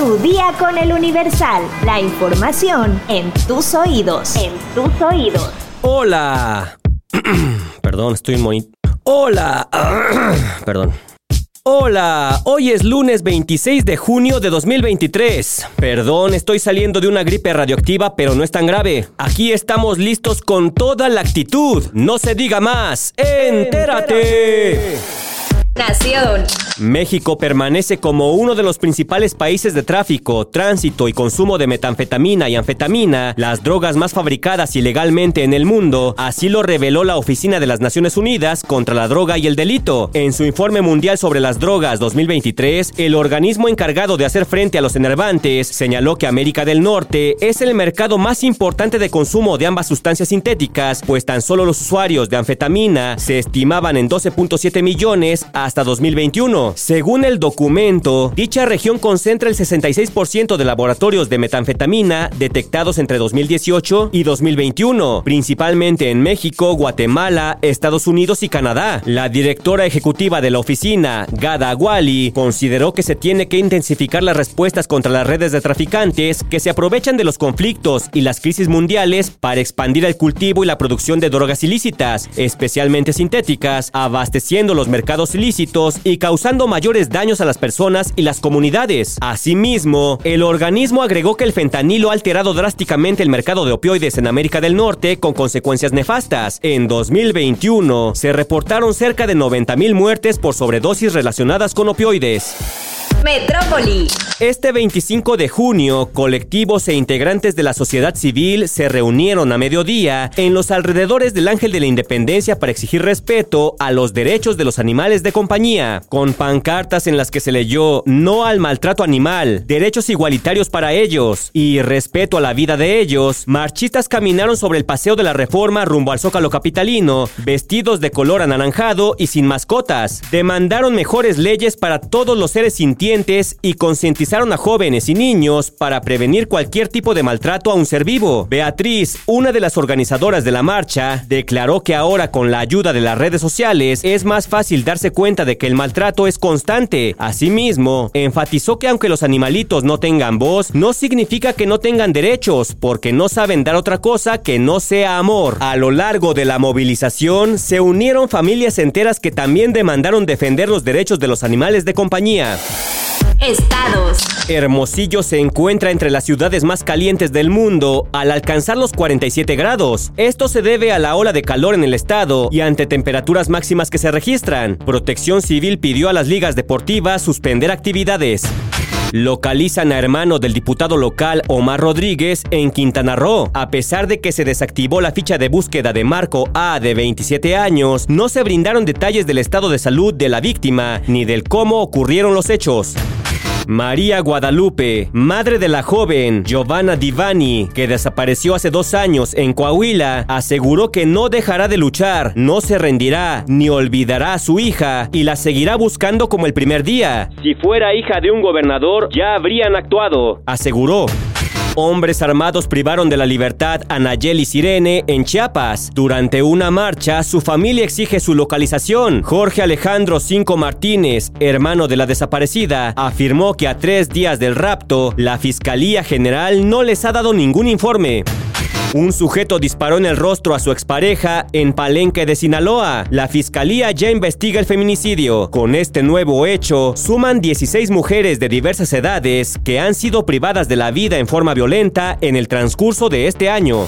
Tu día con el Universal. La información en tus oídos. En tus oídos. Hola. Perdón, estoy muy... Hola. Perdón. Hola, hoy es lunes 26 de junio de 2023. Perdón, estoy saliendo de una gripe radioactiva, pero no es tan grave. Aquí estamos listos con toda la actitud. No se diga más. ¡Entérate! Nación. México permanece como uno de los principales países de tráfico, tránsito y consumo de metanfetamina y anfetamina, las drogas más fabricadas ilegalmente en el mundo, así lo reveló la Oficina de las Naciones Unidas contra la Droga y el Delito. En su informe mundial sobre las drogas 2023, el organismo encargado de hacer frente a los enervantes señaló que América del Norte es el mercado más importante de consumo de ambas sustancias sintéticas, pues tan solo los usuarios de anfetamina se estimaban en 12.7 millones hasta 2021 según el documento, dicha región concentra el 66% de laboratorios de metanfetamina detectados entre 2018 y 2021, principalmente en México, Guatemala, Estados Unidos y Canadá. La directora ejecutiva de la oficina, Gada Wali, consideró que se tiene que intensificar las respuestas contra las redes de traficantes que se aprovechan de los conflictos y las crisis mundiales para expandir el cultivo y la producción de drogas ilícitas, especialmente sintéticas, abasteciendo los mercados ilícitos y causando mayores daños a las personas y las comunidades. Asimismo, el organismo agregó que el fentanilo ha alterado drásticamente el mercado de opioides en América del Norte con consecuencias nefastas. En 2021 se reportaron cerca de 90.000 muertes por sobredosis relacionadas con opioides. Metrópoli. Este 25 de junio, colectivos e integrantes de la sociedad civil se reunieron a mediodía en los alrededores del Ángel de la Independencia para exigir respeto a los derechos de los animales de compañía, con pancartas en las que se leyó no al maltrato animal, derechos igualitarios para ellos y respeto a la vida de ellos. Marchistas caminaron sobre el paseo de la Reforma rumbo al Zócalo capitalino, vestidos de color anaranjado y sin mascotas. Demandaron mejores leyes para todos los seres sintientes y concientizaron a jóvenes y niños para prevenir cualquier tipo de maltrato a un ser vivo. Beatriz, una de las organizadoras de la marcha, declaró que ahora con la ayuda de las redes sociales es más fácil darse cuenta de que el maltrato es constante. Asimismo, enfatizó que aunque los animalitos no tengan voz, no significa que no tengan derechos, porque no saben dar otra cosa que no sea amor. A lo largo de la movilización, se unieron familias enteras que también demandaron defender los derechos de los animales de compañía. Estados. Hermosillo se encuentra entre las ciudades más calientes del mundo al alcanzar los 47 grados. Esto se debe a la ola de calor en el estado y ante temperaturas máximas que se registran. Protección Civil pidió a las ligas deportivas suspender actividades. Localizan a hermano del diputado local Omar Rodríguez en Quintana Roo. A pesar de que se desactivó la ficha de búsqueda de Marco A de 27 años, no se brindaron detalles del estado de salud de la víctima ni del cómo ocurrieron los hechos. María Guadalupe, madre de la joven Giovanna Divani, que desapareció hace dos años en Coahuila, aseguró que no dejará de luchar, no se rendirá, ni olvidará a su hija y la seguirá buscando como el primer día. Si fuera hija de un gobernador, ya habrían actuado, aseguró. Hombres armados privaron de la libertad a Nayeli Sirene en Chiapas. Durante una marcha, su familia exige su localización. Jorge Alejandro Cinco Martínez, hermano de la desaparecida, afirmó que a tres días del rapto, la Fiscalía General no les ha dado ningún informe. Un sujeto disparó en el rostro a su expareja en Palenque de Sinaloa. La fiscalía ya investiga el feminicidio. Con este nuevo hecho, suman 16 mujeres de diversas edades que han sido privadas de la vida en forma violenta en el transcurso de este año.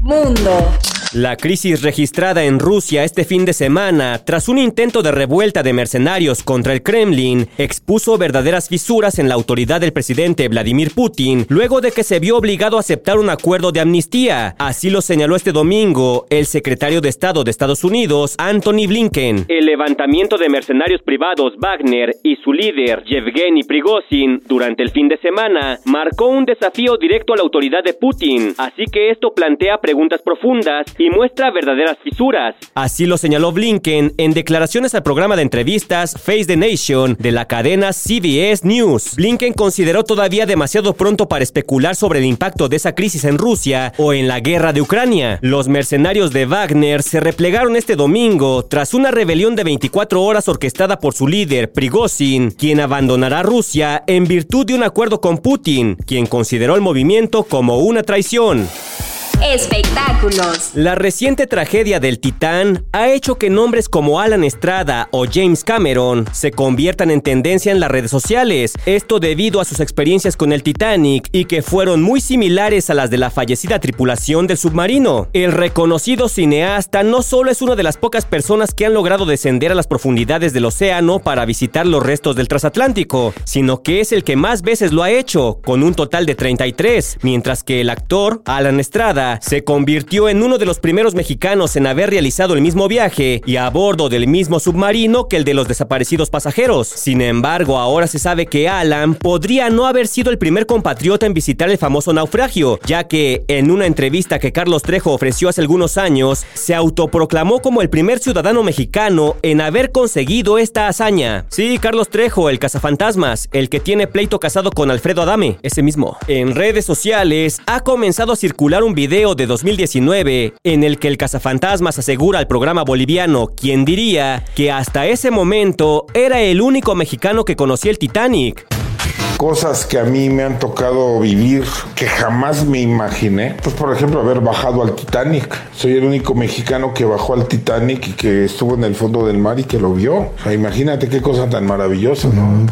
Mundo. La crisis registrada en Rusia este fin de semana, tras un intento de revuelta de mercenarios contra el Kremlin, expuso verdaderas fisuras en la autoridad del presidente Vladimir Putin, luego de que se vio obligado a aceptar un acuerdo de amnistía. Así lo señaló este domingo el secretario de Estado de Estados Unidos, Anthony Blinken. El levantamiento de mercenarios privados Wagner y su líder, Yevgeny Prigozhin, durante el fin de semana, marcó un desafío directo a la autoridad de Putin, así que esto plantea preguntas profundas y muestra verdaderas fisuras. Así lo señaló Blinken en declaraciones al programa de entrevistas Face the Nation de la cadena CBS News. Blinken consideró todavía demasiado pronto para especular sobre el impacto de esa crisis en Rusia o en la guerra de Ucrania. Los mercenarios de Wagner se replegaron este domingo tras una rebelión de 24 horas orquestada por su líder, Prigozhin, quien abandonará Rusia en virtud de un acuerdo con Putin, quien consideró el movimiento como una traición. Espectáculos. La reciente tragedia del Titán ha hecho que nombres como Alan Estrada o James Cameron se conviertan en tendencia en las redes sociales. Esto debido a sus experiencias con el Titanic y que fueron muy similares a las de la fallecida tripulación del submarino. El reconocido cineasta no solo es una de las pocas personas que han logrado descender a las profundidades del océano para visitar los restos del transatlántico, sino que es el que más veces lo ha hecho, con un total de 33, mientras que el actor Alan Estrada se convirtió en uno de los primeros mexicanos en haber realizado el mismo viaje y a bordo del mismo submarino que el de los desaparecidos pasajeros. Sin embargo, ahora se sabe que Alan podría no haber sido el primer compatriota en visitar el famoso naufragio, ya que en una entrevista que Carlos Trejo ofreció hace algunos años, se autoproclamó como el primer ciudadano mexicano en haber conseguido esta hazaña. Sí, Carlos Trejo, el cazafantasmas, el que tiene pleito casado con Alfredo Adame, ese mismo. En redes sociales ha comenzado a circular un video de 2019 en el que el cazafantasmas asegura al programa boliviano quien diría que hasta ese momento era el único mexicano que conocía el Titanic cosas que a mí me han tocado vivir que jamás me imaginé. Pues por ejemplo haber bajado al Titanic. Soy el único mexicano que bajó al Titanic y que estuvo en el fondo del mar y que lo vio. O sea, imagínate qué cosa tan maravillosa, ¿no?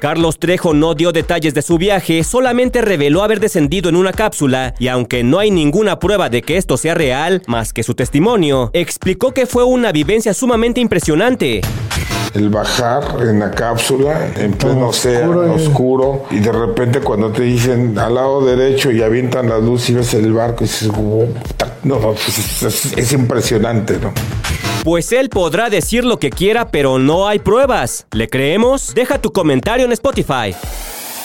Carlos Trejo no dio detalles de su viaje, solamente reveló haber descendido en una cápsula y aunque no hay ninguna prueba de que esto sea real, más que su testimonio, explicó que fue una vivencia sumamente impresionante. El bajar en la cápsula en pleno océano oscuro, y de repente cuando te dicen al lado derecho y avientan la luz y ves el barco y dices, no, pues es, es impresionante, ¿no? Pues él podrá decir lo que quiera, pero no hay pruebas. ¿Le creemos? Deja tu comentario en Spotify.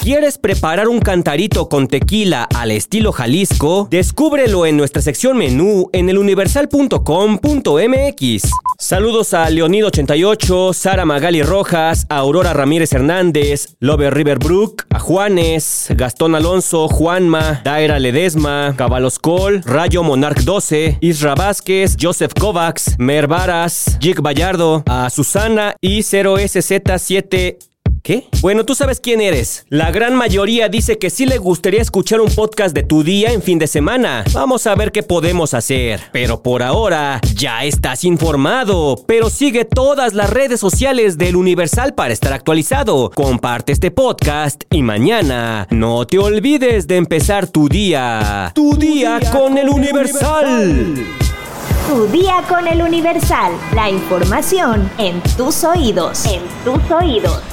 ¿Quieres preparar un cantarito con tequila al estilo Jalisco? Descúbrelo en nuestra sección menú en eluniversal.com.mx. Saludos a Leonido88, Sara Magali Rojas, Aurora Ramírez Hernández, Lover Riverbrook, a Juanes, Gastón Alonso, Juanma, Daira Ledesma, Cabalos Col, Rayo Monarch 12, Isra Vázquez, Joseph Kovacs, Mer Varas, Jig Vallardo, a Susana y 0SZ7 ¿Qué? Bueno, tú sabes quién eres. La gran mayoría dice que sí le gustaría escuchar un podcast de tu día en fin de semana. Vamos a ver qué podemos hacer. Pero por ahora, ya estás informado. Pero sigue todas las redes sociales del Universal para estar actualizado. Comparte este podcast y mañana no te olvides de empezar tu día. Tu, día, con, el Universal. Tu día con el Universal. La información en tus oídos. En tus oídos.